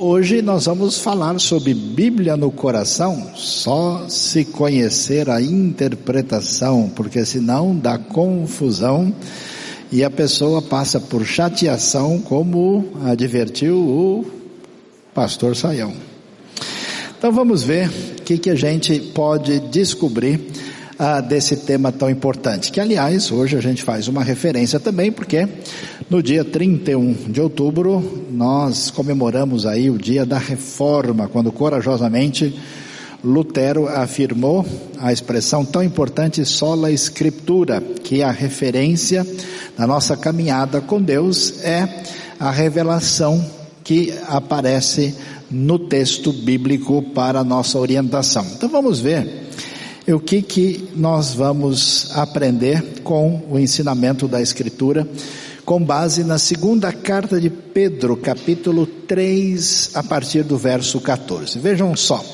Hoje nós vamos falar sobre Bíblia no coração, só se conhecer a interpretação, porque senão dá confusão e a pessoa passa por chateação, como advertiu o pastor Saião. Então vamos ver o que, que a gente pode descobrir ah, desse tema tão importante. Que, aliás, hoje a gente faz uma referência também, porque no dia 31 de outubro nós comemoramos aí o dia da reforma, quando corajosamente Lutero afirmou a expressão tão importante sola escritura, que a referência da nossa caminhada com Deus é a revelação que aparece no texto bíblico para a nossa orientação. Então vamos ver o que que nós vamos aprender com o ensinamento da escritura com base na segunda carta de Pedro, capítulo 3, a partir do verso 14. Vejam só.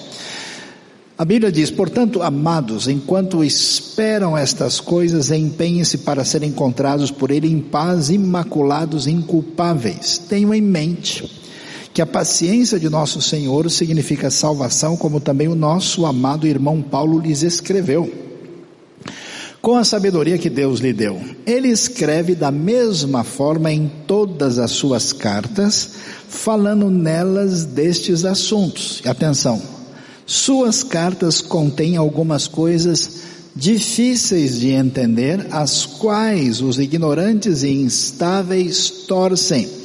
A Bíblia diz: Portanto, amados, enquanto esperam estas coisas, empenhem-se para serem encontrados por Ele em paz, imaculados, inculpáveis. Tenham em mente que a paciência de nosso Senhor significa salvação, como também o nosso amado irmão Paulo lhes escreveu. Com a sabedoria que Deus lhe deu, ele escreve da mesma forma em todas as suas cartas, falando nelas destes assuntos. Atenção, suas cartas contêm algumas coisas difíceis de entender, as quais os ignorantes e instáveis torcem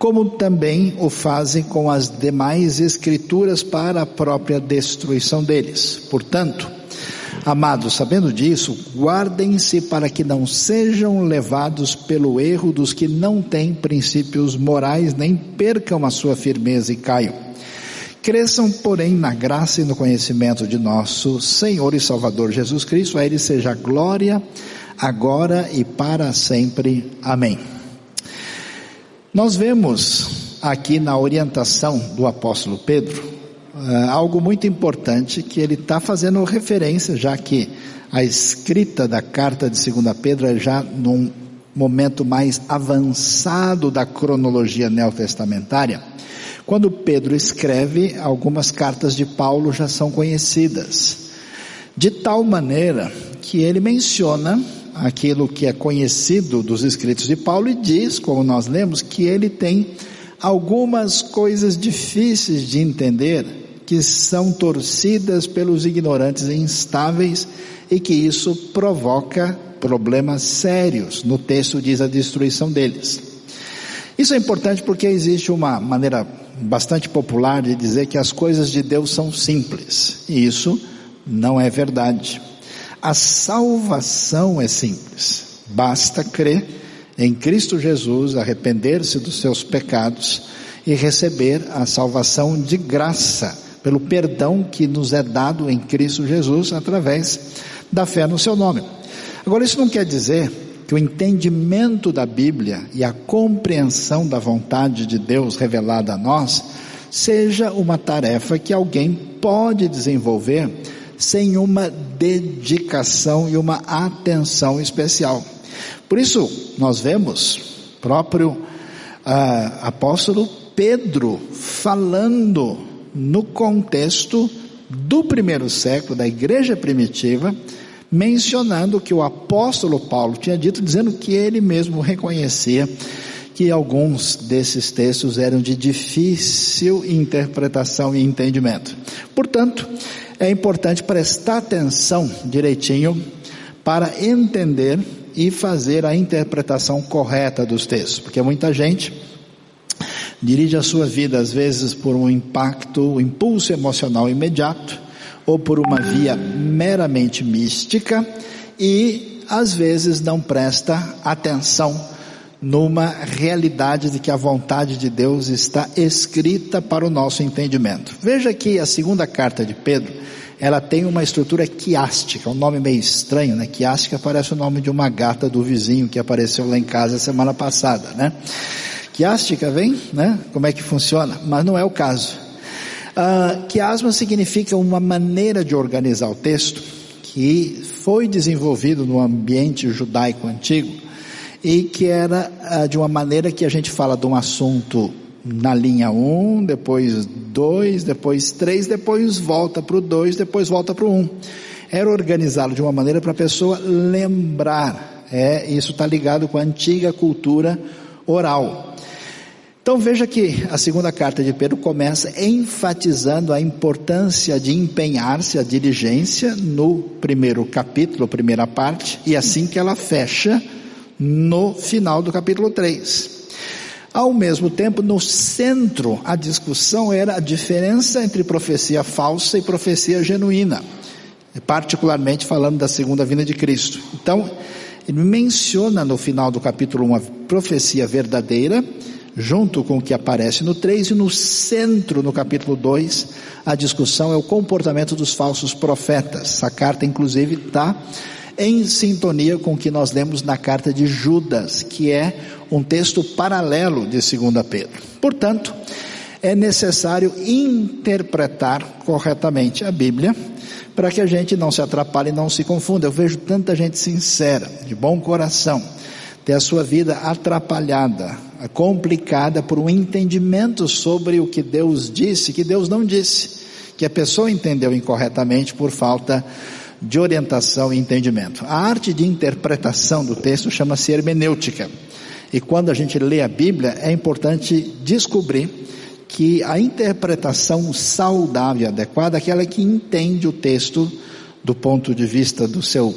como também o fazem com as demais escrituras para a própria destruição deles. Portanto, amados, sabendo disso, guardem-se para que não sejam levados pelo erro dos que não têm princípios morais, nem percam a sua firmeza e caiam. Cresçam, porém, na graça e no conhecimento de nosso Senhor e Salvador Jesus Cristo. A Ele seja glória, agora e para sempre. Amém. Nós vemos aqui na orientação do apóstolo Pedro uh, algo muito importante que ele está fazendo referência, já que a escrita da carta de 2 Pedro é já num momento mais avançado da cronologia neotestamentária. Quando Pedro escreve, algumas cartas de Paulo já são conhecidas, de tal maneira que ele menciona aquilo que é conhecido dos escritos de Paulo e diz, como nós lemos, que ele tem algumas coisas difíceis de entender que são torcidas pelos ignorantes e instáveis e que isso provoca problemas sérios. No texto diz a destruição deles. Isso é importante porque existe uma maneira bastante popular de dizer que as coisas de Deus são simples. E isso não é verdade. A salvação é simples. Basta crer em Cristo Jesus, arrepender-se dos seus pecados e receber a salvação de graça, pelo perdão que nos é dado em Cristo Jesus através da fé no seu nome. Agora, isso não quer dizer que o entendimento da Bíblia e a compreensão da vontade de Deus revelada a nós seja uma tarefa que alguém pode desenvolver sem uma dedicação e uma atenção especial. Por isso, nós vemos próprio ah, apóstolo Pedro falando no contexto do primeiro século, da igreja primitiva, mencionando que o apóstolo Paulo tinha dito, dizendo que ele mesmo reconhecia que alguns desses textos eram de difícil interpretação e entendimento. Portanto, é importante prestar atenção direitinho para entender e fazer a interpretação correta dos textos, porque muita gente dirige a sua vida às vezes por um impacto, um impulso emocional imediato ou por uma via meramente mística e às vezes não presta atenção numa realidade de que a vontade de Deus está escrita para o nosso entendimento. Veja que a segunda carta de Pedro, ela tem uma estrutura quiástica, um nome meio estranho, né? Quiástica parece o nome de uma gata do vizinho que apareceu lá em casa semana passada, né? Quiástica vem, né? Como é que funciona? Mas não é o caso. Uh, quiasma significa uma maneira de organizar o texto que foi desenvolvido no ambiente judaico antigo e que era ah, de uma maneira que a gente fala de um assunto na linha 1, um, depois 2, depois 3, depois volta para o 2, depois volta para o 1. Um. Era organizá-lo de uma maneira para a pessoa lembrar. É, isso está ligado com a antiga cultura oral. Então veja que a segunda carta de Pedro começa enfatizando a importância de empenhar-se a diligência no primeiro capítulo, primeira parte, e assim que ela fecha no final do capítulo 3. Ao mesmo tempo, no centro, a discussão era a diferença entre profecia falsa e profecia genuína, particularmente falando da segunda vinda de Cristo. Então, ele menciona no final do capítulo uma profecia verdadeira, junto com o que aparece no 3, e no centro, no capítulo 2, a discussão é o comportamento dos falsos profetas. A carta, inclusive, está em sintonia com o que nós lemos na carta de Judas, que é um texto paralelo de 2 Pedro. Portanto, é necessário interpretar corretamente a Bíblia para que a gente não se atrapalhe e não se confunda. Eu vejo tanta gente sincera, de bom coração, ter a sua vida atrapalhada, complicada por um entendimento sobre o que Deus disse, que Deus não disse, que a pessoa entendeu incorretamente por falta de de orientação e entendimento. A arte de interpretação do texto chama-se hermenêutica. E quando a gente lê a Bíblia, é importante descobrir que a interpretação saudável e adequada é aquela que entende o texto do ponto de vista do seu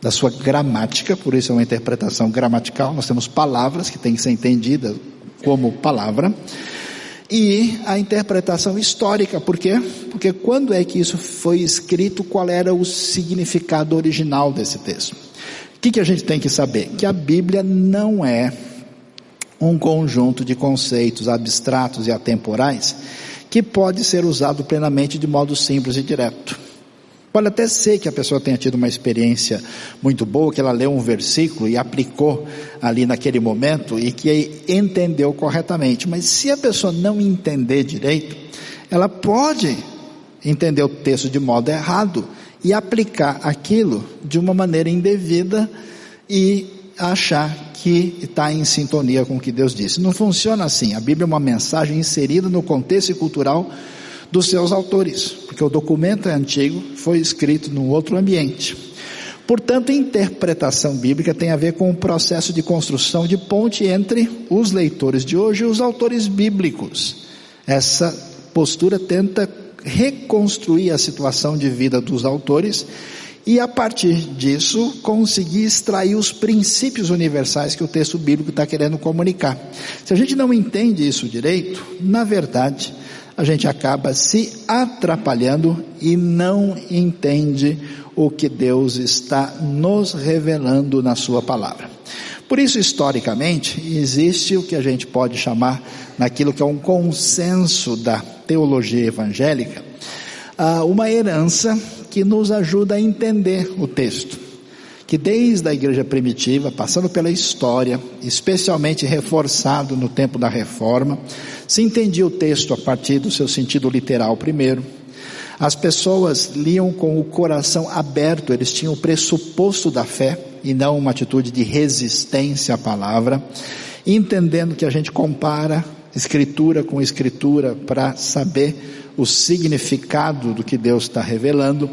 da sua gramática, por isso é uma interpretação gramatical. Nós temos palavras que têm que ser entendidas como palavra e a interpretação histórica, por quê? Porque quando é que isso foi escrito, qual era o significado original desse texto? O que, que a gente tem que saber? Que a Bíblia não é um conjunto de conceitos abstratos e atemporais que pode ser usado plenamente de modo simples e direto. Pode até ser que a pessoa tenha tido uma experiência muito boa, que ela leu um versículo e aplicou ali naquele momento e que entendeu corretamente. Mas se a pessoa não entender direito, ela pode entender o texto de modo errado e aplicar aquilo de uma maneira indevida e achar que está em sintonia com o que Deus disse. Não funciona assim. A Bíblia é uma mensagem inserida no contexto cultural dos seus autores, porque o documento é antigo, foi escrito num outro ambiente. Portanto, interpretação bíblica tem a ver com o processo de construção de ponte entre os leitores de hoje e os autores bíblicos. Essa postura tenta reconstruir a situação de vida dos autores e, a partir disso, conseguir extrair os princípios universais que o texto bíblico está querendo comunicar. Se a gente não entende isso direito, na verdade, a gente acaba se atrapalhando e não entende o que Deus está nos revelando na Sua palavra. Por isso, historicamente, existe o que a gente pode chamar, naquilo que é um consenso da teologia evangélica, ah, uma herança que nos ajuda a entender o texto que desde a igreja primitiva, passando pela história, especialmente reforçado no tempo da reforma, se entendia o texto a partir do seu sentido literal primeiro. As pessoas liam com o coração aberto, eles tinham o pressuposto da fé e não uma atitude de resistência à palavra, entendendo que a gente compara escritura com escritura para saber o significado do que Deus está revelando.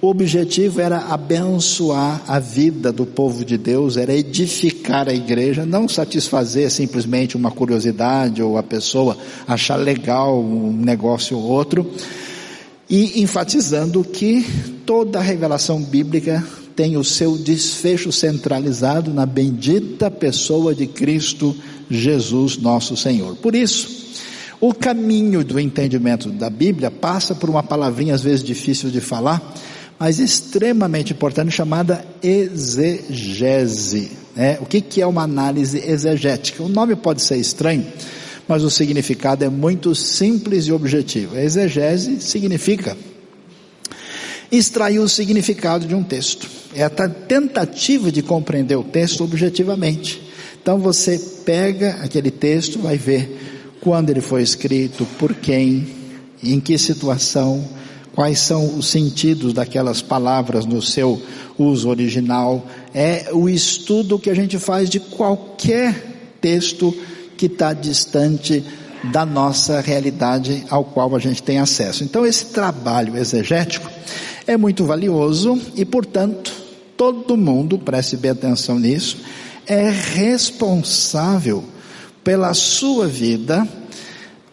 O objetivo era abençoar a vida do povo de Deus, era edificar a igreja, não satisfazer simplesmente uma curiosidade ou a pessoa achar legal um negócio ou outro, e enfatizando que toda a revelação bíblica tem o seu desfecho centralizado na bendita pessoa de Cristo Jesus, nosso Senhor. Por isso, o caminho do entendimento da Bíblia passa por uma palavrinha às vezes difícil de falar, mas extremamente importante, chamada exegese. Né? O que, que é uma análise exegética? O nome pode ser estranho, mas o significado é muito simples e objetivo. A exegese significa extrair o significado de um texto. É a tentativa de compreender o texto objetivamente. Então você pega aquele texto, vai ver quando ele foi escrito, por quem, em que situação, quais são os sentidos daquelas palavras no seu uso original. É o estudo que a gente faz de qualquer texto que está distante da nossa realidade ao qual a gente tem acesso. Então, esse trabalho exegético é muito valioso e, portanto, todo mundo, preste bem atenção nisso, é responsável pela sua vida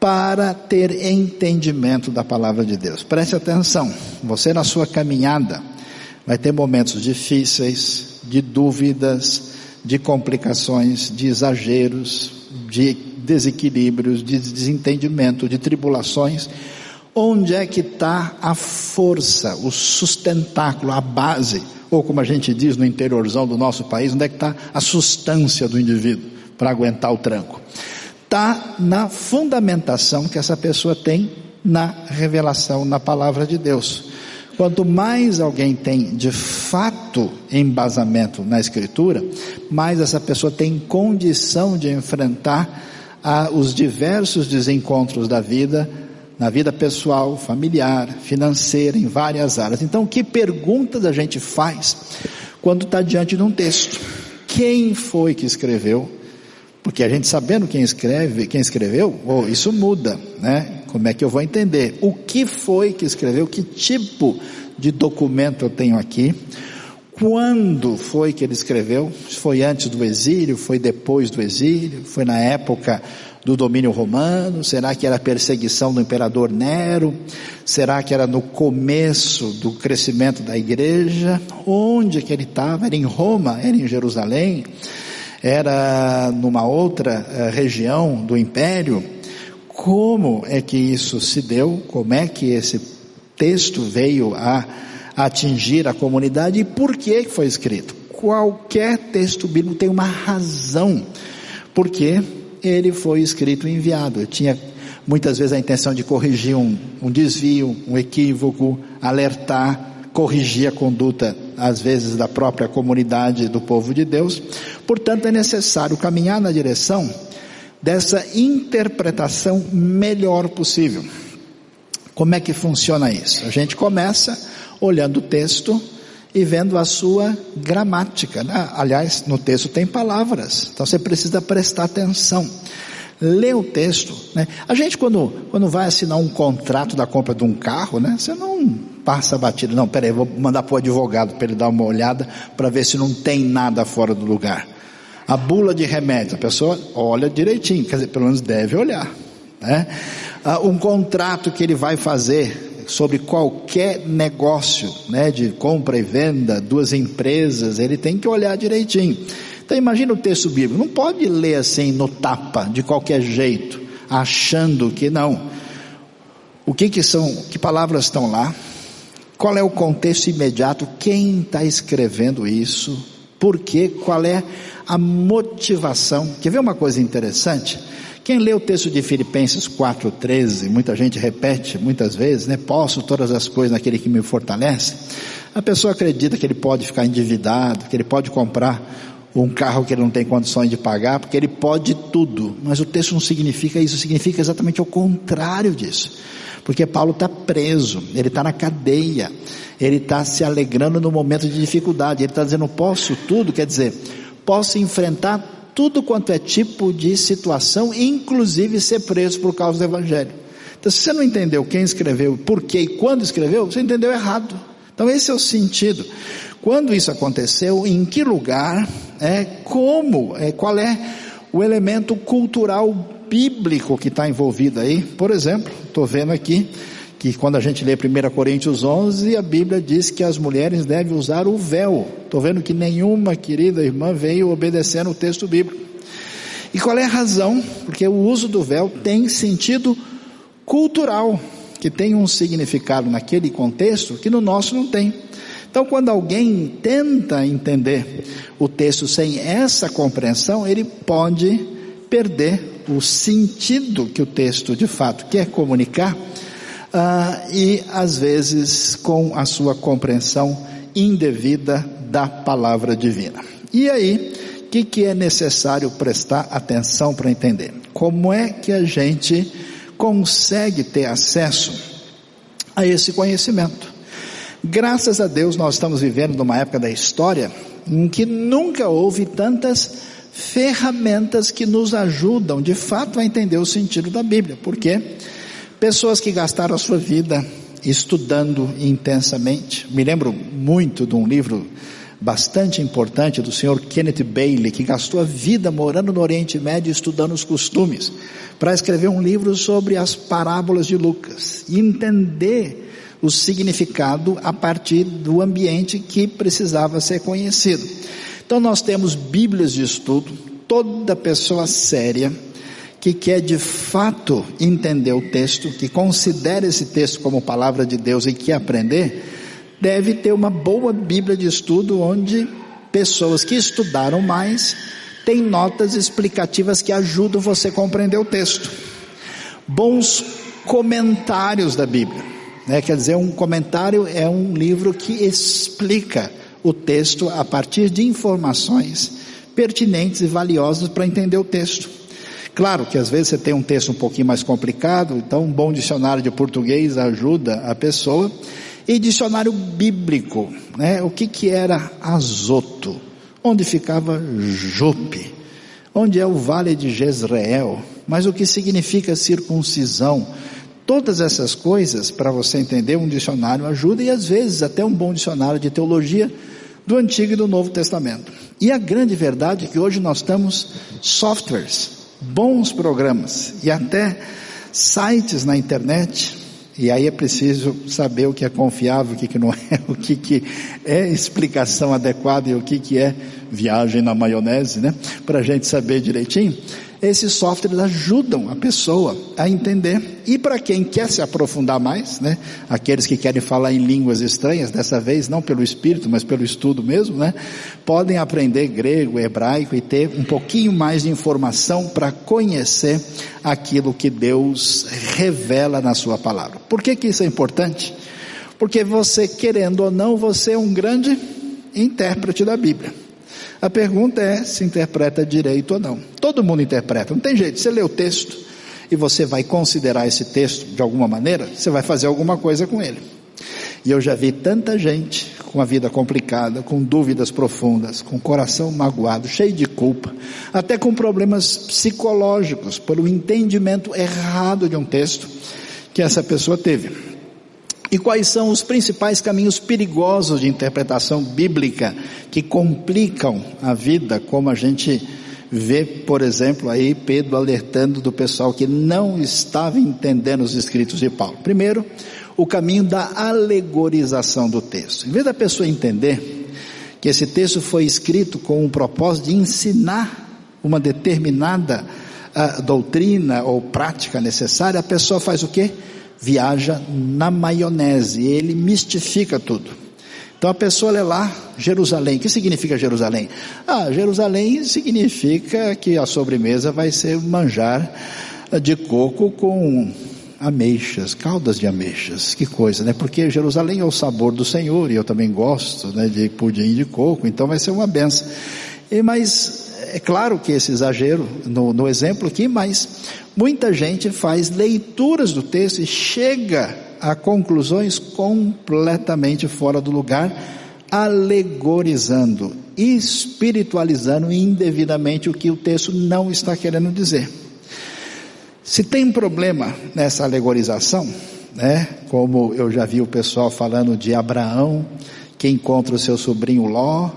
para ter entendimento da palavra de Deus. Preste atenção, você na sua caminhada vai ter momentos difíceis, de dúvidas, de complicações, de exageros, de desequilíbrios, de desentendimento, de tribulações. Onde é que está a força, o sustentáculo, a base, ou como a gente diz no interiorzão do nosso país, onde é que está a substância do indivíduo para aguentar o tranco? Está na fundamentação que essa pessoa tem na revelação, na palavra de Deus. Quanto mais alguém tem de fato embasamento na Escritura, mais essa pessoa tem condição de enfrentar ah, os diversos desencontros da vida, na vida pessoal, familiar, financeira, em várias áreas. Então, que perguntas a gente faz quando está diante de um texto? Quem foi que escreveu? Porque a gente sabendo quem escreve, quem escreveu, oh, isso muda, né? Como é que eu vou entender? O que foi que escreveu? Que tipo de documento eu tenho aqui? Quando foi que ele escreveu? Foi antes do exílio? Foi depois do exílio? Foi na época do domínio romano? Será que era a perseguição do imperador Nero? Será que era no começo do crescimento da igreja? Onde que ele estava? Era em Roma? Era em Jerusalém? Era numa outra uh, região do império. Como é que isso se deu? Como é que esse texto veio a atingir a comunidade e por que foi escrito? Qualquer texto bíblico tem uma razão porque ele foi escrito e enviado. Eu tinha muitas vezes a intenção de corrigir um, um desvio, um equívoco, alertar, corrigir a conduta, às vezes, da própria comunidade do povo de Deus. Portanto, é necessário caminhar na direção dessa interpretação melhor possível. Como é que funciona isso? A gente começa olhando o texto e vendo a sua gramática. Né? Aliás, no texto tem palavras, então você precisa prestar atenção. Lê o texto. Né? A gente, quando, quando vai assinar um contrato da compra de um carro, né? você não passa batido. Não, peraí, vou mandar para o advogado para ele dar uma olhada para ver se não tem nada fora do lugar. A bula de remédio, a pessoa olha direitinho, quer dizer, pelo menos deve olhar. Né? Ah, um contrato que ele vai fazer sobre qualquer negócio, né, de compra e venda, duas empresas, ele tem que olhar direitinho. Então imagina o texto bíblico, não pode ler assim no tapa, de qualquer jeito, achando que não. O que que são, que palavras estão lá? Qual é o contexto imediato? Quem está escrevendo isso? Por quê? Qual é a motivação? Quer ver uma coisa interessante? Quem lê o texto de Filipenses 4,13, muita gente repete muitas vezes, né? Posso todas as coisas naquele que me fortalece. A pessoa acredita que ele pode ficar endividado, que ele pode comprar um carro que ele não tem condições de pagar, porque ele pode tudo. Mas o texto não significa isso, significa exatamente o contrário disso. Porque Paulo está preso, ele está na cadeia, ele está se alegrando no momento de dificuldade, ele está dizendo posso tudo, quer dizer, posso enfrentar tudo quanto é tipo de situação, inclusive ser preso por causa do Evangelho. Então, se você não entendeu quem escreveu, por quê e quando escreveu, você entendeu errado. Então, esse é o sentido. Quando isso aconteceu, em que lugar, é, como, é, qual é o elemento cultural bíblico que está envolvido aí. Por exemplo, estou vendo aqui que quando a gente lê 1 Coríntios 11, a Bíblia diz que as mulheres devem usar o véu. Estou vendo que nenhuma querida irmã veio obedecendo o texto bíblico. E qual é a razão? Porque o uso do véu tem sentido cultural, que tem um significado naquele contexto que no nosso não tem. Então, quando alguém tenta entender o texto sem essa compreensão, ele pode perder o sentido que o texto de fato quer comunicar, uh, e às vezes com a sua compreensão indevida da palavra divina. E aí, o que, que é necessário prestar atenção para entender? Como é que a gente consegue ter acesso a esse conhecimento? Graças a Deus nós estamos vivendo numa época da história em que nunca houve tantas ferramentas que nos ajudam de fato a entender o sentido da Bíblia, porque pessoas que gastaram a sua vida estudando intensamente, me lembro muito de um livro bastante importante do senhor Kenneth Bailey, que gastou a vida morando no Oriente Médio estudando os costumes, para escrever um livro sobre as parábolas de Lucas e entender o significado a partir do ambiente que precisava ser conhecido. Então nós temos Bíblias de estudo, toda pessoa séria que quer de fato entender o texto, que considera esse texto como palavra de Deus e quer aprender, deve ter uma boa Bíblia de estudo onde pessoas que estudaram mais têm notas explicativas que ajudam você a compreender o texto. Bons comentários da Bíblia. Né? Quer dizer, um comentário é um livro que explica o texto a partir de informações pertinentes e valiosas para entender o texto. Claro que às vezes você tem um texto um pouquinho mais complicado, então um bom dicionário de português ajuda a pessoa. E dicionário bíblico, né? O que que era Azoto? Onde ficava Jope? Onde é o vale de Jezreel? Mas o que significa circuncisão? Todas essas coisas, para você entender, um dicionário ajuda e às vezes até um bom dicionário de teologia do Antigo e do Novo Testamento. E a grande verdade é que hoje nós temos softwares, bons programas e até sites na internet e aí é preciso saber o que é confiável, o que, que não é, o que, que é explicação adequada e o que, que é viagem na maionese, né? Para a gente saber direitinho. Esses softwares ajudam a pessoa a entender. E para quem quer se aprofundar mais, né? Aqueles que querem falar em línguas estranhas, dessa vez não pelo espírito, mas pelo estudo mesmo, né? Podem aprender grego, hebraico e ter um pouquinho mais de informação para conhecer aquilo que Deus revela na sua palavra. Por que que isso é importante? Porque você, querendo ou não, você é um grande intérprete da Bíblia. A pergunta é se interpreta direito ou não. Todo mundo interpreta, não tem jeito. Você lê o texto e você vai considerar esse texto de alguma maneira, você vai fazer alguma coisa com ele. E eu já vi tanta gente com a vida complicada, com dúvidas profundas, com o coração magoado, cheio de culpa, até com problemas psicológicos, pelo entendimento errado de um texto que essa pessoa teve. E quais são os principais caminhos perigosos de interpretação bíblica que complicam a vida, como a gente vê, por exemplo, aí Pedro alertando do pessoal que não estava entendendo os escritos de Paulo. Primeiro, o caminho da alegorização do texto. Em vez da pessoa entender que esse texto foi escrito com o propósito de ensinar uma determinada uh, doutrina ou prática necessária, a pessoa faz o quê? Viaja na maionese, ele mistifica tudo. Então a pessoa lê lá Jerusalém. O que significa Jerusalém? Ah, Jerusalém significa que a sobremesa vai ser manjar de coco com ameixas, caldas de ameixas. Que coisa, né? Porque Jerusalém é o sabor do Senhor e eu também gosto, né, de pudim de coco, então vai ser uma benção. E mas é claro que esse exagero no, no exemplo aqui, mas muita gente faz leituras do texto e chega a conclusões completamente fora do lugar, alegorizando, espiritualizando indevidamente o que o texto não está querendo dizer. Se tem problema nessa alegorização, né, como eu já vi o pessoal falando de Abraão, que encontra o seu sobrinho Ló,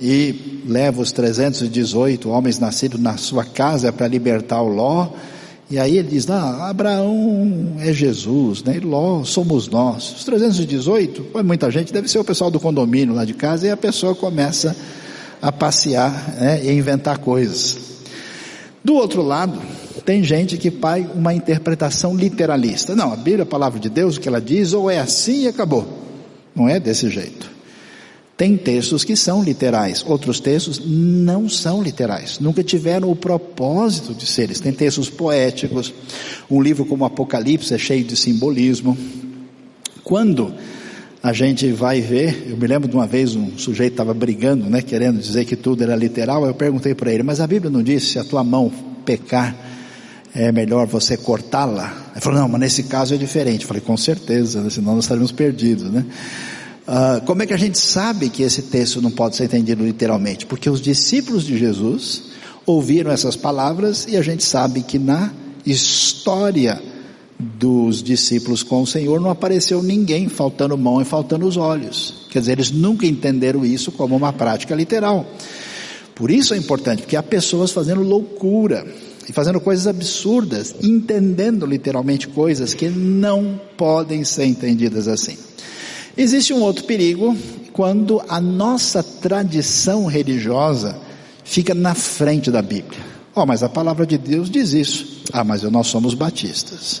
e leva os 318 homens nascidos na sua casa para libertar o Ló. E aí ele diz: não, Abraão é Jesus, né? Ló somos nós. Os 318, foi muita gente, deve ser o pessoal do condomínio lá de casa, e a pessoa começa a passear né, e inventar coisas. Do outro lado, tem gente que faz uma interpretação literalista. Não, a Bíblia, a palavra de Deus, o que ela diz, ou é assim e acabou. Não é desse jeito. Tem textos que são literais, outros textos não são literais, nunca tiveram o propósito de seres. Tem textos poéticos, um livro como Apocalipse é cheio de simbolismo. Quando a gente vai ver, eu me lembro de uma vez um sujeito estava brigando, né, querendo dizer que tudo era literal, eu perguntei para ele, mas a Bíblia não disse se a tua mão pecar, é melhor você cortá-la? Ele falou, não, mas nesse caso é diferente. Eu falei, com certeza, né, senão nós estaríamos perdidos, né? Uh, como é que a gente sabe que esse texto não pode ser entendido literalmente? Porque os discípulos de Jesus ouviram essas palavras e a gente sabe que na história dos discípulos com o Senhor não apareceu ninguém faltando mão e faltando os olhos. Quer dizer, eles nunca entenderam isso como uma prática literal. Por isso é importante, porque há pessoas fazendo loucura e fazendo coisas absurdas, entendendo literalmente coisas que não podem ser entendidas assim. Existe um outro perigo quando a nossa tradição religiosa fica na frente da Bíblia. Oh, mas a palavra de Deus diz isso. Ah, mas nós somos batistas.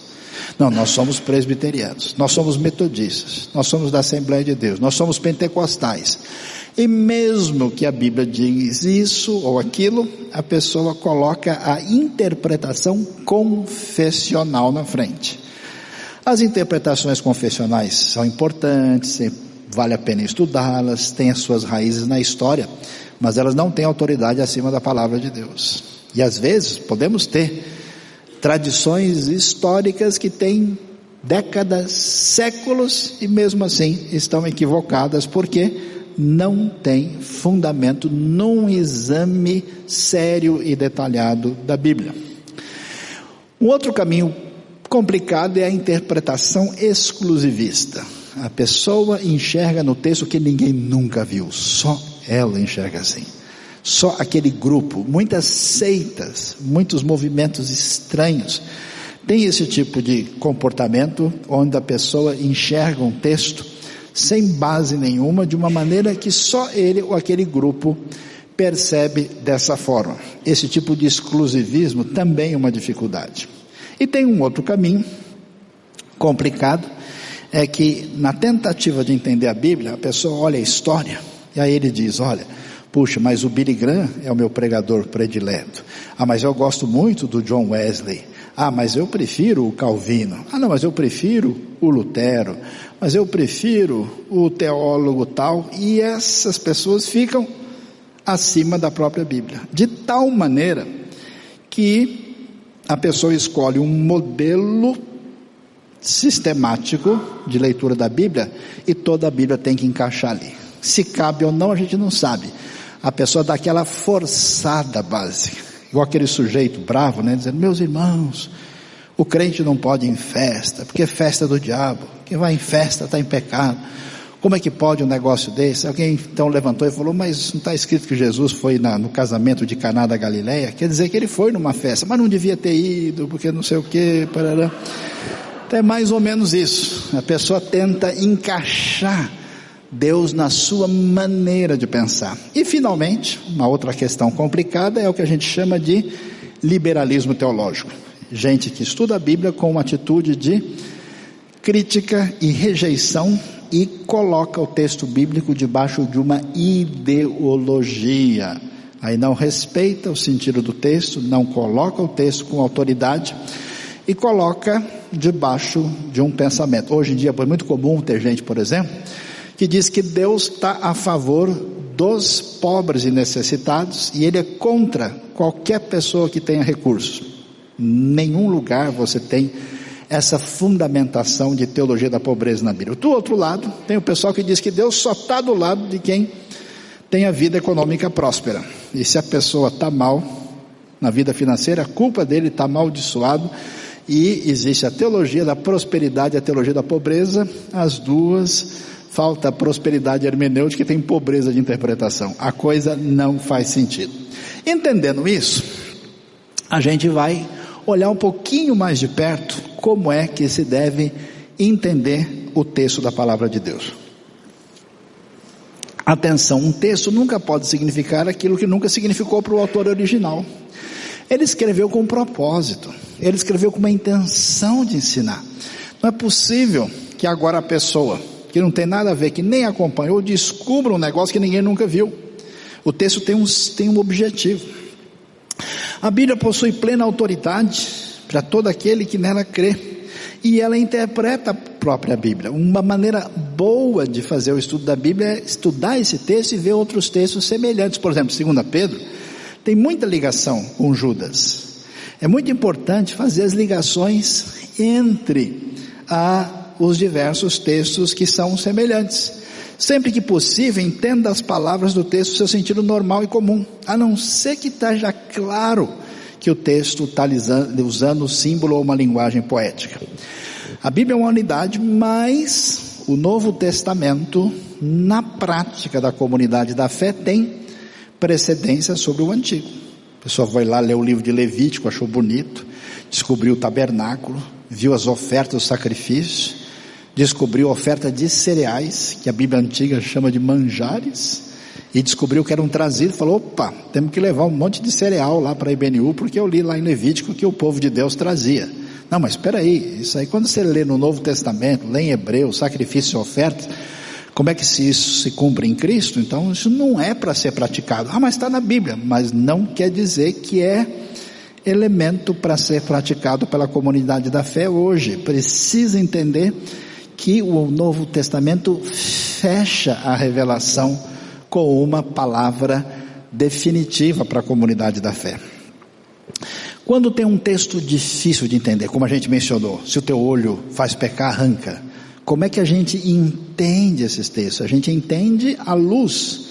Não, nós somos presbiterianos, nós somos metodistas, nós somos da Assembleia de Deus, nós somos pentecostais. E mesmo que a Bíblia diz isso ou aquilo, a pessoa coloca a interpretação confessional na frente. As interpretações confessionais são importantes, vale a pena estudá-las, têm as suas raízes na história, mas elas não têm autoridade acima da palavra de Deus. E às vezes podemos ter tradições históricas que têm décadas, séculos e mesmo assim estão equivocadas porque não tem fundamento num exame sério e detalhado da Bíblia. Um outro caminho complicado é a interpretação exclusivista. A pessoa enxerga no texto que ninguém nunca viu, só ela enxerga assim. Só aquele grupo, muitas seitas, muitos movimentos estranhos tem esse tipo de comportamento onde a pessoa enxerga um texto sem base nenhuma, de uma maneira que só ele ou aquele grupo percebe dessa forma. Esse tipo de exclusivismo também é uma dificuldade. E tem um outro caminho complicado, é que na tentativa de entender a Bíblia, a pessoa olha a história e aí ele diz: Olha, puxa, mas o Billy Graham é o meu pregador predileto. Ah, mas eu gosto muito do John Wesley. Ah, mas eu prefiro o Calvino. Ah, não, mas eu prefiro o Lutero. Mas eu prefiro o teólogo tal. E essas pessoas ficam acima da própria Bíblia. De tal maneira que a pessoa escolhe um modelo sistemático de leitura da Bíblia e toda a Bíblia tem que encaixar ali. Se cabe ou não, a gente não sabe. A pessoa dá aquela forçada básica. Igual aquele sujeito bravo, né? Dizendo, meus irmãos, o crente não pode ir em festa, porque é festa do diabo. Quem vai em festa está em pecado. Como é que pode um negócio desse? Alguém então levantou e falou, mas não está escrito que Jesus foi na, no casamento de Caná da Galileia? Quer dizer que ele foi numa festa, mas não devia ter ido, porque não sei o que, parará. Então é mais ou menos isso. A pessoa tenta encaixar Deus na sua maneira de pensar. E finalmente, uma outra questão complicada é o que a gente chama de liberalismo teológico. Gente que estuda a Bíblia com uma atitude de crítica e rejeição e coloca o texto bíblico debaixo de uma ideologia. Aí não respeita o sentido do texto, não coloca o texto com autoridade e coloca debaixo de um pensamento. Hoje em dia é muito comum ter gente, por exemplo, que diz que Deus está a favor dos pobres e necessitados e Ele é contra qualquer pessoa que tenha recursos. Nenhum lugar você tem essa fundamentação de teologia da pobreza na Bíblia. Do outro lado, tem o pessoal que diz que Deus só está do lado de quem tem a vida econômica próspera. E se a pessoa está mal na vida financeira, a culpa dele está amaldiçoado. E existe a teologia da prosperidade e a teologia da pobreza, as duas falta prosperidade hermenêutica e tem pobreza de interpretação. A coisa não faz sentido. Entendendo isso, a gente vai olhar um pouquinho mais de perto como é que se deve entender o texto da palavra de Deus. Atenção, um texto nunca pode significar aquilo que nunca significou para o autor original. Ele escreveu com um propósito, ele escreveu com uma intenção de ensinar. Não é possível que agora a pessoa que não tem nada a ver, que nem acompanhou, descubra um negócio que ninguém nunca viu. O texto tem um, tem um objetivo. A Bíblia possui plena autoridade para todo aquele que nela crê. E ela interpreta a própria Bíblia. Uma maneira boa de fazer o estudo da Bíblia é estudar esse texto e ver outros textos semelhantes. Por exemplo, 2 Pedro tem muita ligação com Judas. É muito importante fazer as ligações entre a os diversos textos que são semelhantes. Sempre que possível, entenda as palavras do texto no seu sentido normal e comum, a não ser que esteja claro que o texto está usando um símbolo ou uma linguagem poética. A Bíblia é uma unidade, mas o Novo Testamento, na prática da comunidade da fé, tem precedência sobre o Antigo. A pessoa vai lá ler o livro de Levítico, achou bonito, descobriu o tabernáculo, viu as ofertas, os sacrifícios, descobriu a oferta de cereais, que a Bíblia antiga chama de manjares, e descobriu que eram trazidos, falou, opa, temos que levar um monte de cereal lá para a IBNU, porque eu li lá em Levítico que o povo de Deus trazia. Não, mas espera aí, isso aí quando você lê no Novo Testamento, lê em Hebreu, sacrifício e ofertas, como é que se isso se cumpre em Cristo? Então isso não é para ser praticado. Ah, mas está na Bíblia, mas não quer dizer que é elemento para ser praticado pela comunidade da fé hoje. Precisa entender que o Novo Testamento fecha a revelação com uma palavra definitiva para a comunidade da fé. Quando tem um texto difícil de entender, como a gente mencionou, se o teu olho faz pecar, arranca. Como é que a gente entende esses textos? A gente entende à luz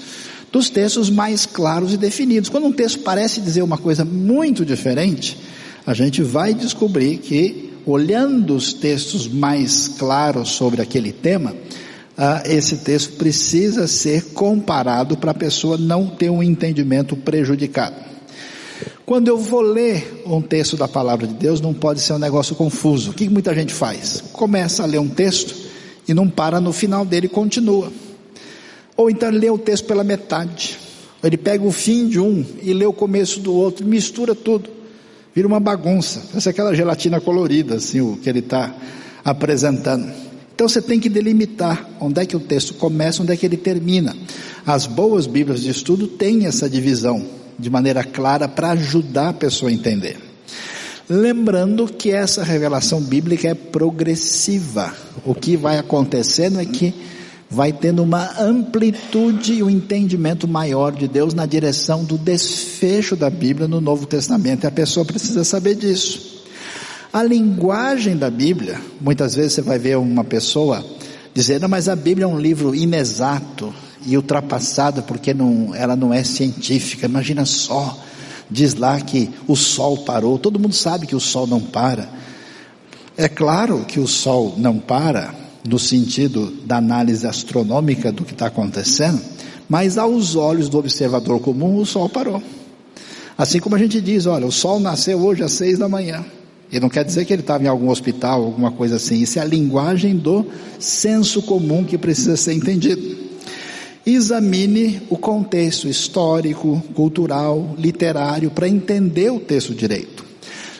dos textos mais claros e definidos. Quando um texto parece dizer uma coisa muito diferente, a gente vai descobrir que, olhando os textos mais claros sobre aquele tema, esse texto precisa ser comparado para a pessoa não ter um entendimento prejudicado. Quando eu vou ler um texto da palavra de Deus, não pode ser um negócio confuso. O que muita gente faz? Começa a ler um texto e não para no final dele e continua. Ou então lê o texto pela metade. Ele pega o fim de um e lê o começo do outro, mistura tudo. Vira uma bagunça. Parece aquela gelatina colorida, assim, o que ele está apresentando. Então você tem que delimitar onde é que o texto começa, onde é que ele termina. As boas Bíblias de estudo têm essa divisão de maneira clara para ajudar a pessoa a entender. Lembrando que essa revelação bíblica é progressiva. O que vai acontecendo é que vai tendo uma amplitude e um entendimento maior de Deus na direção do desfecho da Bíblia no Novo Testamento. E a pessoa precisa saber disso. A linguagem da Bíblia, muitas vezes você vai ver uma pessoa dizendo, mas a Bíblia é um livro inexato e ultrapassado porque não, ela não é científica. Imagina só, diz lá que o sol parou, todo mundo sabe que o sol não para. É claro que o sol não para, no sentido da análise astronômica do que está acontecendo, mas aos olhos do observador comum o sol parou. Assim como a gente diz, olha, o sol nasceu hoje às seis da manhã. E não quer dizer que ele estava em algum hospital, alguma coisa assim. Isso é a linguagem do senso comum que precisa ser entendido. Examine o contexto histórico, cultural, literário, para entender o texto direito.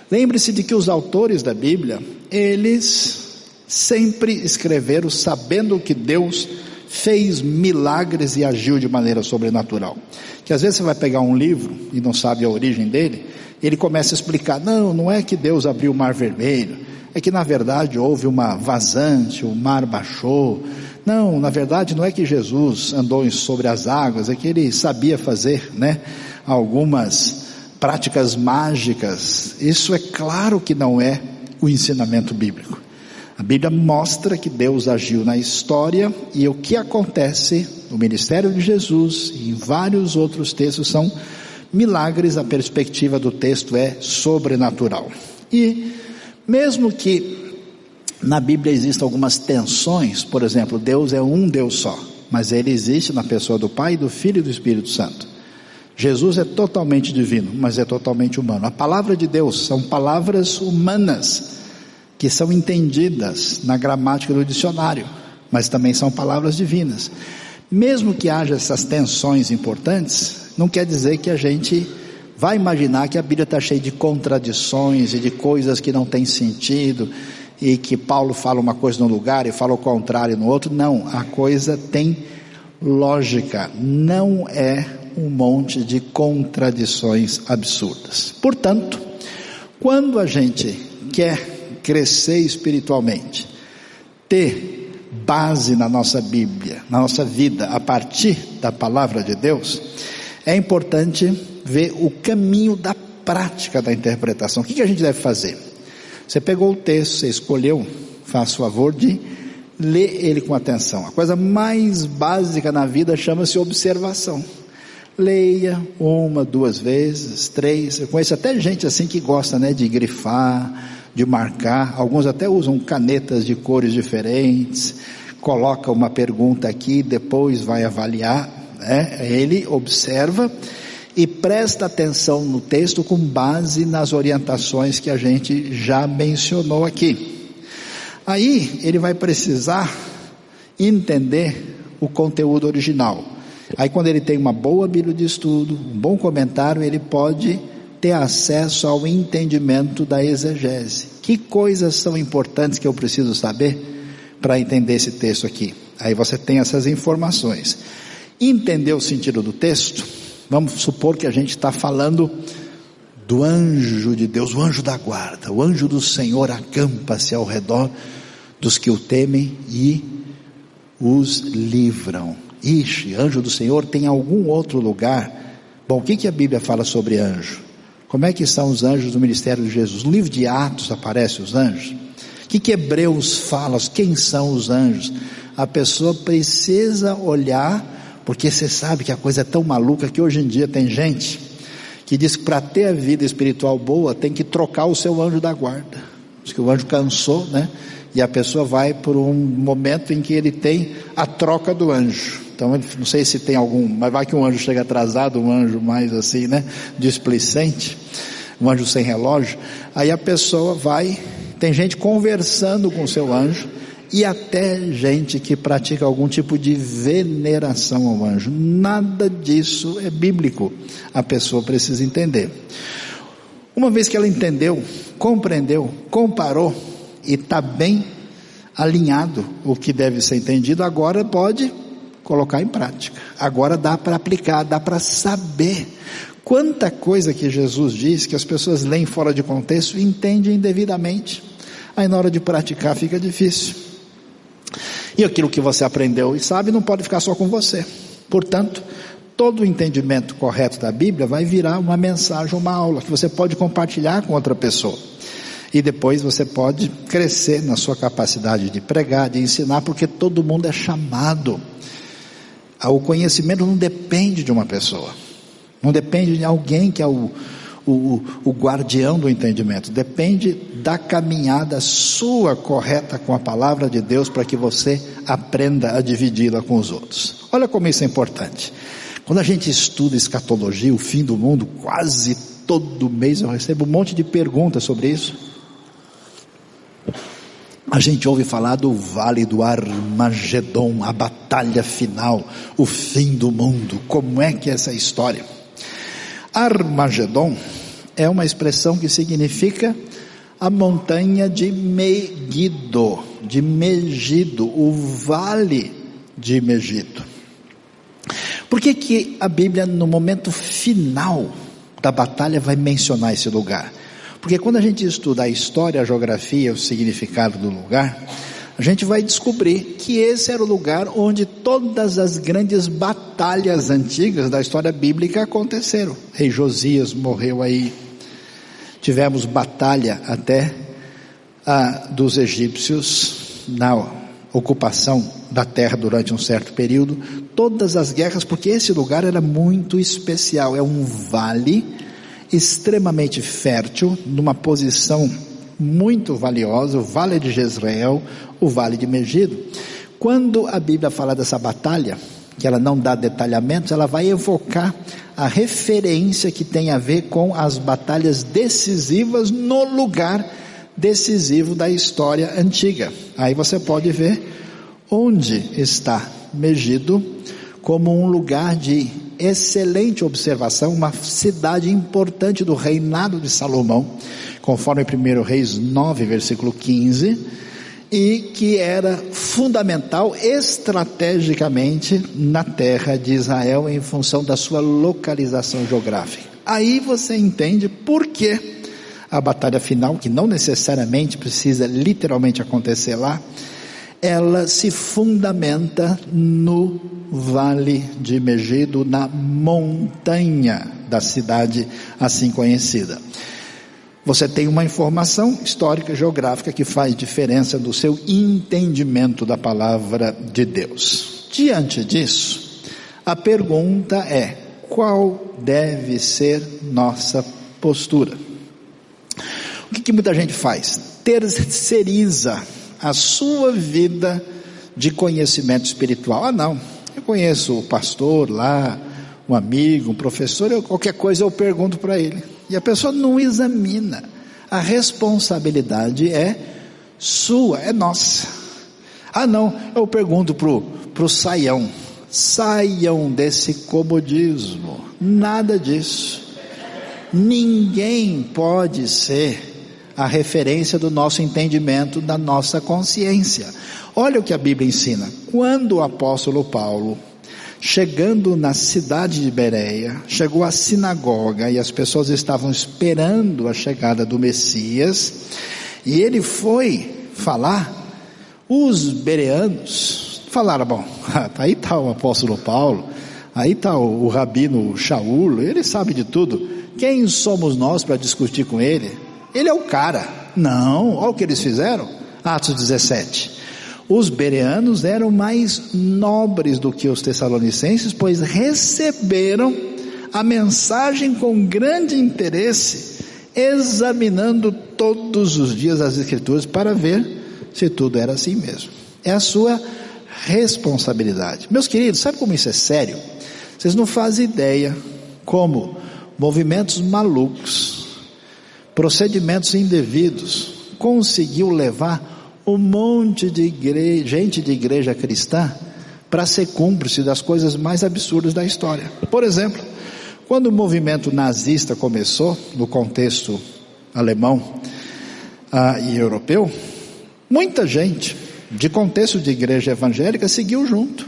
Lembre-se de que os autores da Bíblia, eles sempre escreveram sabendo que Deus fez milagres e agiu de maneira sobrenatural. Que às vezes você vai pegar um livro e não sabe a origem dele, ele começa a explicar: não, não é que Deus abriu o mar vermelho, é que na verdade houve uma vazante, o mar baixou. Não, na verdade não é que Jesus andou sobre as águas, é que ele sabia fazer, né, algumas práticas mágicas. Isso é claro que não é o ensinamento bíblico. A Bíblia mostra que Deus agiu na história e o que acontece no ministério de Jesus e em vários outros textos são milagres, a perspectiva do texto é sobrenatural. E mesmo que na Bíblia existam algumas tensões, por exemplo, Deus é um Deus só, mas ele existe na pessoa do Pai, do Filho e do Espírito Santo. Jesus é totalmente divino, mas é totalmente humano. A palavra de Deus são palavras humanas que são entendidas na gramática do dicionário, mas também são palavras divinas. Mesmo que haja essas tensões importantes, não quer dizer que a gente vai imaginar que a Bíblia está cheia de contradições e de coisas que não têm sentido e que Paulo fala uma coisa num lugar e fala o contrário no outro. Não, a coisa tem lógica, não é um monte de contradições absurdas. Portanto, quando a gente quer crescer espiritualmente, ter base na nossa Bíblia, na nossa vida, a partir da palavra de Deus, é importante ver o caminho da prática da interpretação. O que, a gente deve fazer? Você pegou o texto, você escolheu, faça o favor de lê ele com atenção. A coisa mais básica na vida chama-se observação. Leia uma, duas vezes, três. Eu conheço até gente assim que gosta, né, de grifar, de marcar. Alguns até usam canetas de cores diferentes. Coloca uma pergunta aqui, depois vai avaliar. Né? Ele observa e presta atenção no texto com base nas orientações que a gente já mencionou aqui. Aí ele vai precisar entender o conteúdo original. Aí quando ele tem uma boa Bíblia de estudo, um bom comentário, ele pode ter acesso ao entendimento da exegese. Que coisas são importantes que eu preciso saber para entender esse texto aqui? Aí você tem essas informações. Entender o sentido do texto, vamos supor que a gente está falando do anjo de Deus, o anjo da guarda, o anjo do Senhor acampa-se ao redor dos que o temem e os livram. Ixi, anjo do Senhor tem algum outro lugar? Bom, o que, que a Bíblia fala sobre anjo? Como é que são os anjos do ministério de Jesus? No livro de Atos aparecem os anjos. O que, que Hebreus fala? Quem são os anjos? A pessoa precisa olhar, porque você sabe que a coisa é tão maluca que hoje em dia tem gente que diz que para ter a vida espiritual boa tem que trocar o seu anjo da guarda. Diz que o anjo cansou, né? e a pessoa vai por um momento em que ele tem a troca do anjo. Então, não sei se tem algum, mas vai que um anjo chega atrasado, um anjo mais assim, né, displicente, um anjo sem relógio. Aí a pessoa vai, tem gente conversando com o seu anjo e até gente que pratica algum tipo de veneração ao anjo. Nada disso é bíblico. A pessoa precisa entender. Uma vez que ela entendeu, compreendeu, comparou, e está bem alinhado o que deve ser entendido, agora pode colocar em prática. Agora dá para aplicar, dá para saber. Quanta coisa que Jesus diz que as pessoas leem fora de contexto e entendem devidamente. Aí na hora de praticar fica difícil. E aquilo que você aprendeu e sabe não pode ficar só com você. Portanto, todo o entendimento correto da Bíblia vai virar uma mensagem, uma aula que você pode compartilhar com outra pessoa. E depois você pode crescer na sua capacidade de pregar, de ensinar, porque todo mundo é chamado. Ah, o conhecimento não depende de uma pessoa, não depende de alguém que é o, o, o guardião do entendimento, depende da caminhada sua correta com a palavra de Deus para que você aprenda a dividi-la com os outros. Olha como isso é importante. Quando a gente estuda escatologia, o fim do mundo, quase todo mês eu recebo um monte de perguntas sobre isso. A gente ouve falar do vale do Armagedon, a batalha final, o fim do mundo. Como é que é essa história? Armagedon é uma expressão que significa a montanha de Megido, de Megido, o vale de Megido. Por que que a Bíblia no momento final da batalha vai mencionar esse lugar? Porque quando a gente estuda a história, a geografia, o significado do lugar, a gente vai descobrir que esse era o lugar onde todas as grandes batalhas antigas da história bíblica aconteceram. Rei Josias morreu aí. Tivemos batalha até dos egípcios na ocupação da terra durante um certo período. Todas as guerras, porque esse lugar era muito especial. É um vale extremamente fértil, numa posição muito valiosa, o Vale de Jezreel, o Vale de Megido. Quando a Bíblia fala dessa batalha, que ela não dá detalhamentos, ela vai evocar a referência que tem a ver com as batalhas decisivas no lugar decisivo da história antiga. Aí você pode ver onde está Megido como um lugar de excelente observação, uma cidade importante do reinado de Salomão, conforme 1 Reis 9, versículo 15, e que era fundamental estrategicamente na terra de Israel em função da sua localização geográfica. Aí você entende por que a batalha final, que não necessariamente precisa literalmente acontecer lá, ela se fundamenta no vale de Megido, na montanha da cidade assim conhecida. Você tem uma informação histórica, geográfica que faz diferença do seu entendimento da palavra de Deus. Diante disso, a pergunta é: qual deve ser nossa postura? O que, que muita gente faz? Terceiriza a sua vida de conhecimento espiritual. Ah, não, eu conheço o pastor lá, um amigo, um professor, eu, qualquer coisa eu pergunto para ele. E a pessoa não examina. A responsabilidade é sua, é nossa. Ah, não, eu pergunto pro, pro saião. Saiam desse comodismo. Nada disso. Ninguém pode ser a referência do nosso entendimento, da nossa consciência. Olha o que a Bíblia ensina. Quando o apóstolo Paulo, chegando na cidade de Bereia, chegou à sinagoga e as pessoas estavam esperando a chegada do Messias, e ele foi falar, os bereanos falaram, bom, aí está o apóstolo Paulo, aí está o, o rabino Shaul, ele sabe de tudo, quem somos nós para discutir com ele? Ele é o cara. Não, olha o que eles fizeram. Atos 17. Os bereanos eram mais nobres do que os tessalonicenses, pois receberam a mensagem com grande interesse, examinando todos os dias as Escrituras para ver se tudo era assim mesmo. É a sua responsabilidade. Meus queridos, sabe como isso é sério? Vocês não fazem ideia como movimentos malucos procedimentos indevidos, conseguiu levar um monte de igreja, gente de igreja cristã para ser cúmplice das coisas mais absurdas da história. Por exemplo, quando o movimento nazista começou, no contexto alemão ah, e europeu, muita gente de contexto de igreja evangélica seguiu junto.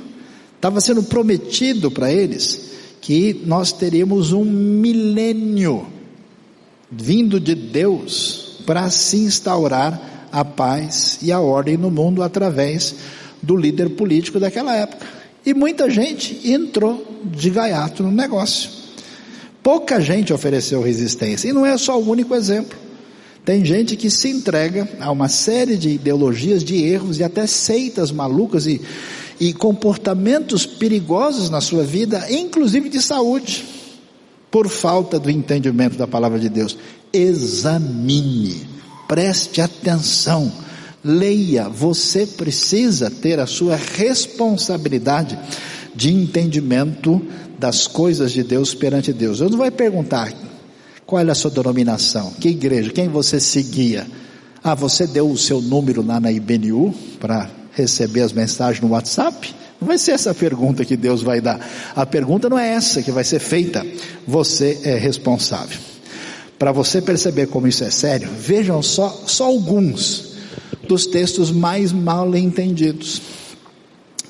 Estava sendo prometido para eles que nós teríamos um milênio vindo de Deus para se instaurar a paz e a ordem no mundo através do líder político daquela época. E muita gente entrou de gaiato no negócio. Pouca gente ofereceu resistência, e não é só o único exemplo. Tem gente que se entrega a uma série de ideologias, de erros e até seitas malucas e, e comportamentos perigosos na sua vida, inclusive de saúde por falta do entendimento da palavra de Deus. Examine, preste atenção, leia, você precisa ter a sua responsabilidade de entendimento das coisas de Deus perante Deus. Eu não vai perguntar qual é a sua denominação, que igreja, quem você seguia. Ah, você deu o seu número lá na IBNU para receber as mensagens no WhatsApp? Não vai ser essa a pergunta que Deus vai dar. A pergunta não é essa que vai ser feita. Você é responsável. Para você perceber como isso é sério, vejam só, só alguns dos textos mais mal entendidos.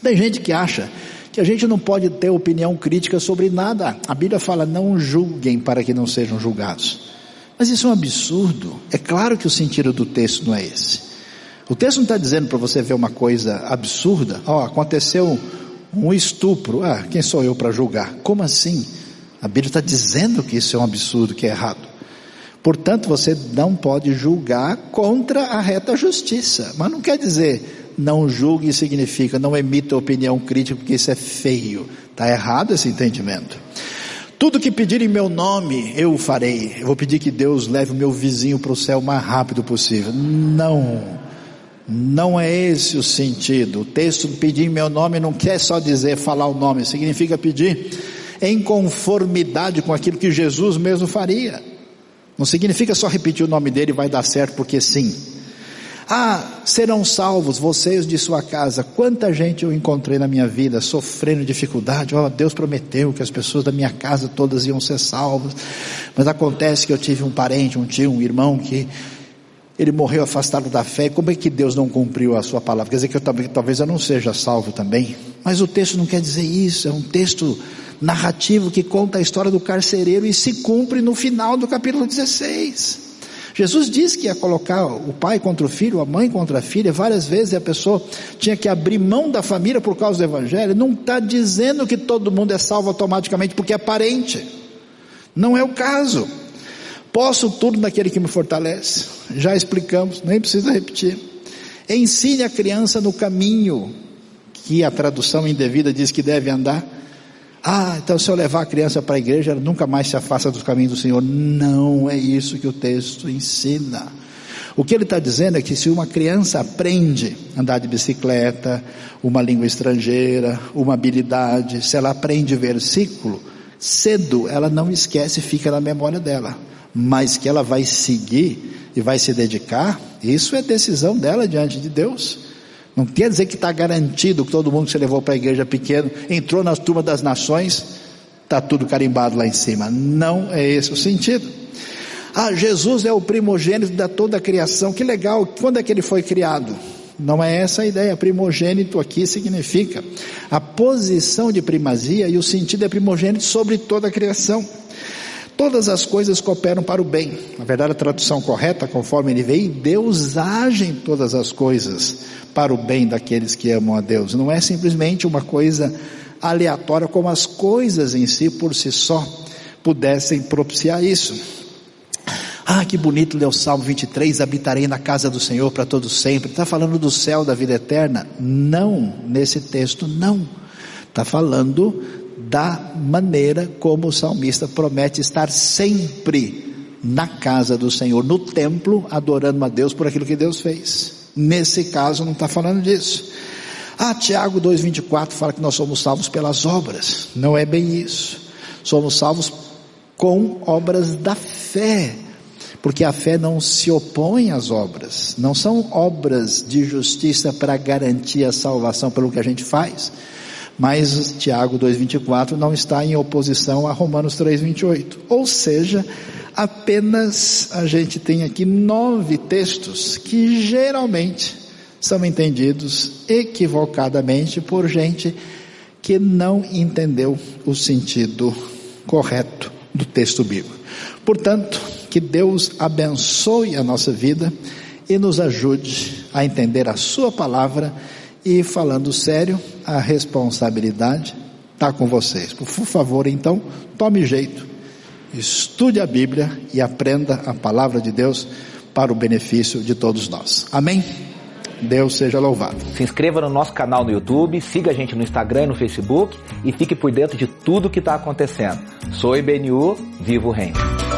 Tem gente que acha que a gente não pode ter opinião crítica sobre nada. A Bíblia fala: não julguem para que não sejam julgados. Mas isso é um absurdo. É claro que o sentido do texto não é esse. O texto não está dizendo para você ver uma coisa absurda. Ó, oh, aconteceu um estupro. Ah, quem sou eu para julgar? Como assim? A Bíblia está dizendo que isso é um absurdo, que é errado. Portanto, você não pode julgar contra a reta justiça. Mas não quer dizer não julgue significa não emita opinião crítica porque isso é feio. Está errado esse entendimento. Tudo que pedir em meu nome, eu farei. Eu vou pedir que Deus leve o meu vizinho para o céu o mais rápido possível. Não. Não é esse o sentido. O texto pedir meu nome não quer só dizer falar o nome, significa pedir em conformidade com aquilo que Jesus mesmo faria. Não significa só repetir o nome dele e vai dar certo porque sim. Ah, serão salvos vocês de sua casa. Quanta gente eu encontrei na minha vida sofrendo dificuldade. Oh, Deus prometeu que as pessoas da minha casa todas iam ser salvas. Mas acontece que eu tive um parente, um tio, um irmão que ele morreu afastado da fé, como é que Deus não cumpriu a sua palavra? Quer dizer que eu, talvez eu não seja salvo também? Mas o texto não quer dizer isso, é um texto narrativo que conta a história do carcereiro e se cumpre no final do capítulo 16. Jesus disse que ia colocar o pai contra o filho, a mãe contra a filha, várias vezes a pessoa tinha que abrir mão da família por causa do evangelho. Não está dizendo que todo mundo é salvo automaticamente porque é parente. Não é o caso. Posso tudo naquele que me fortalece. Já explicamos, nem precisa repetir. Ensine a criança no caminho que a tradução indevida diz que deve andar. Ah, então se eu levar a criança para a igreja, ela nunca mais se afasta dos caminhos do Senhor. Não é isso que o texto ensina. O que ele está dizendo é que se uma criança aprende andar de bicicleta, uma língua estrangeira, uma habilidade, se ela aprende versículo, cedo ela não esquece, fica na memória dela. Mas que ela vai seguir e vai se dedicar, isso é decisão dela diante de Deus. Não quer dizer que está garantido que todo mundo que você levou para a igreja pequeno entrou nas turmas das nações, está tudo carimbado lá em cima. Não é esse o sentido. Ah, Jesus é o primogênito da toda a criação. Que legal. Quando é que ele foi criado? Não é essa a ideia. Primogênito aqui significa a posição de primazia e o sentido é primogênito sobre toda a criação. Todas as coisas cooperam para o bem. Na verdade, a tradução correta, conforme ele veio, Deus age em todas as coisas para o bem daqueles que amam a Deus. Não é simplesmente uma coisa aleatória, como as coisas em si, por si só, pudessem propiciar isso. Ah, que bonito ler o Salmo 23, habitarei na casa do Senhor para todo sempre. Está falando do céu, da vida eterna? Não, nesse texto não. Está falando da maneira como o salmista promete estar sempre na casa do Senhor, no templo, adorando a Deus por aquilo que Deus fez. Nesse caso não está falando disso. Ah, Tiago 2,24 fala que nós somos salvos pelas obras. Não é bem isso. Somos salvos com obras da fé. Porque a fé não se opõe às obras. Não são obras de justiça para garantir a salvação pelo que a gente faz mas Tiago 2,24 não está em oposição a Romanos 3,28. Ou seja, apenas a gente tem aqui nove textos que geralmente são entendidos equivocadamente por gente que não entendeu o sentido correto do texto bíblico. Portanto, que Deus abençoe a nossa vida e nos ajude a entender a Sua palavra e falando sério, a responsabilidade está com vocês. Por favor, então, tome jeito, estude a Bíblia e aprenda a palavra de Deus para o benefício de todos nós. Amém? Deus seja louvado. Se inscreva no nosso canal no YouTube, siga a gente no Instagram e no Facebook e fique por dentro de tudo que está acontecendo. Sou IBNU, vivo o reino.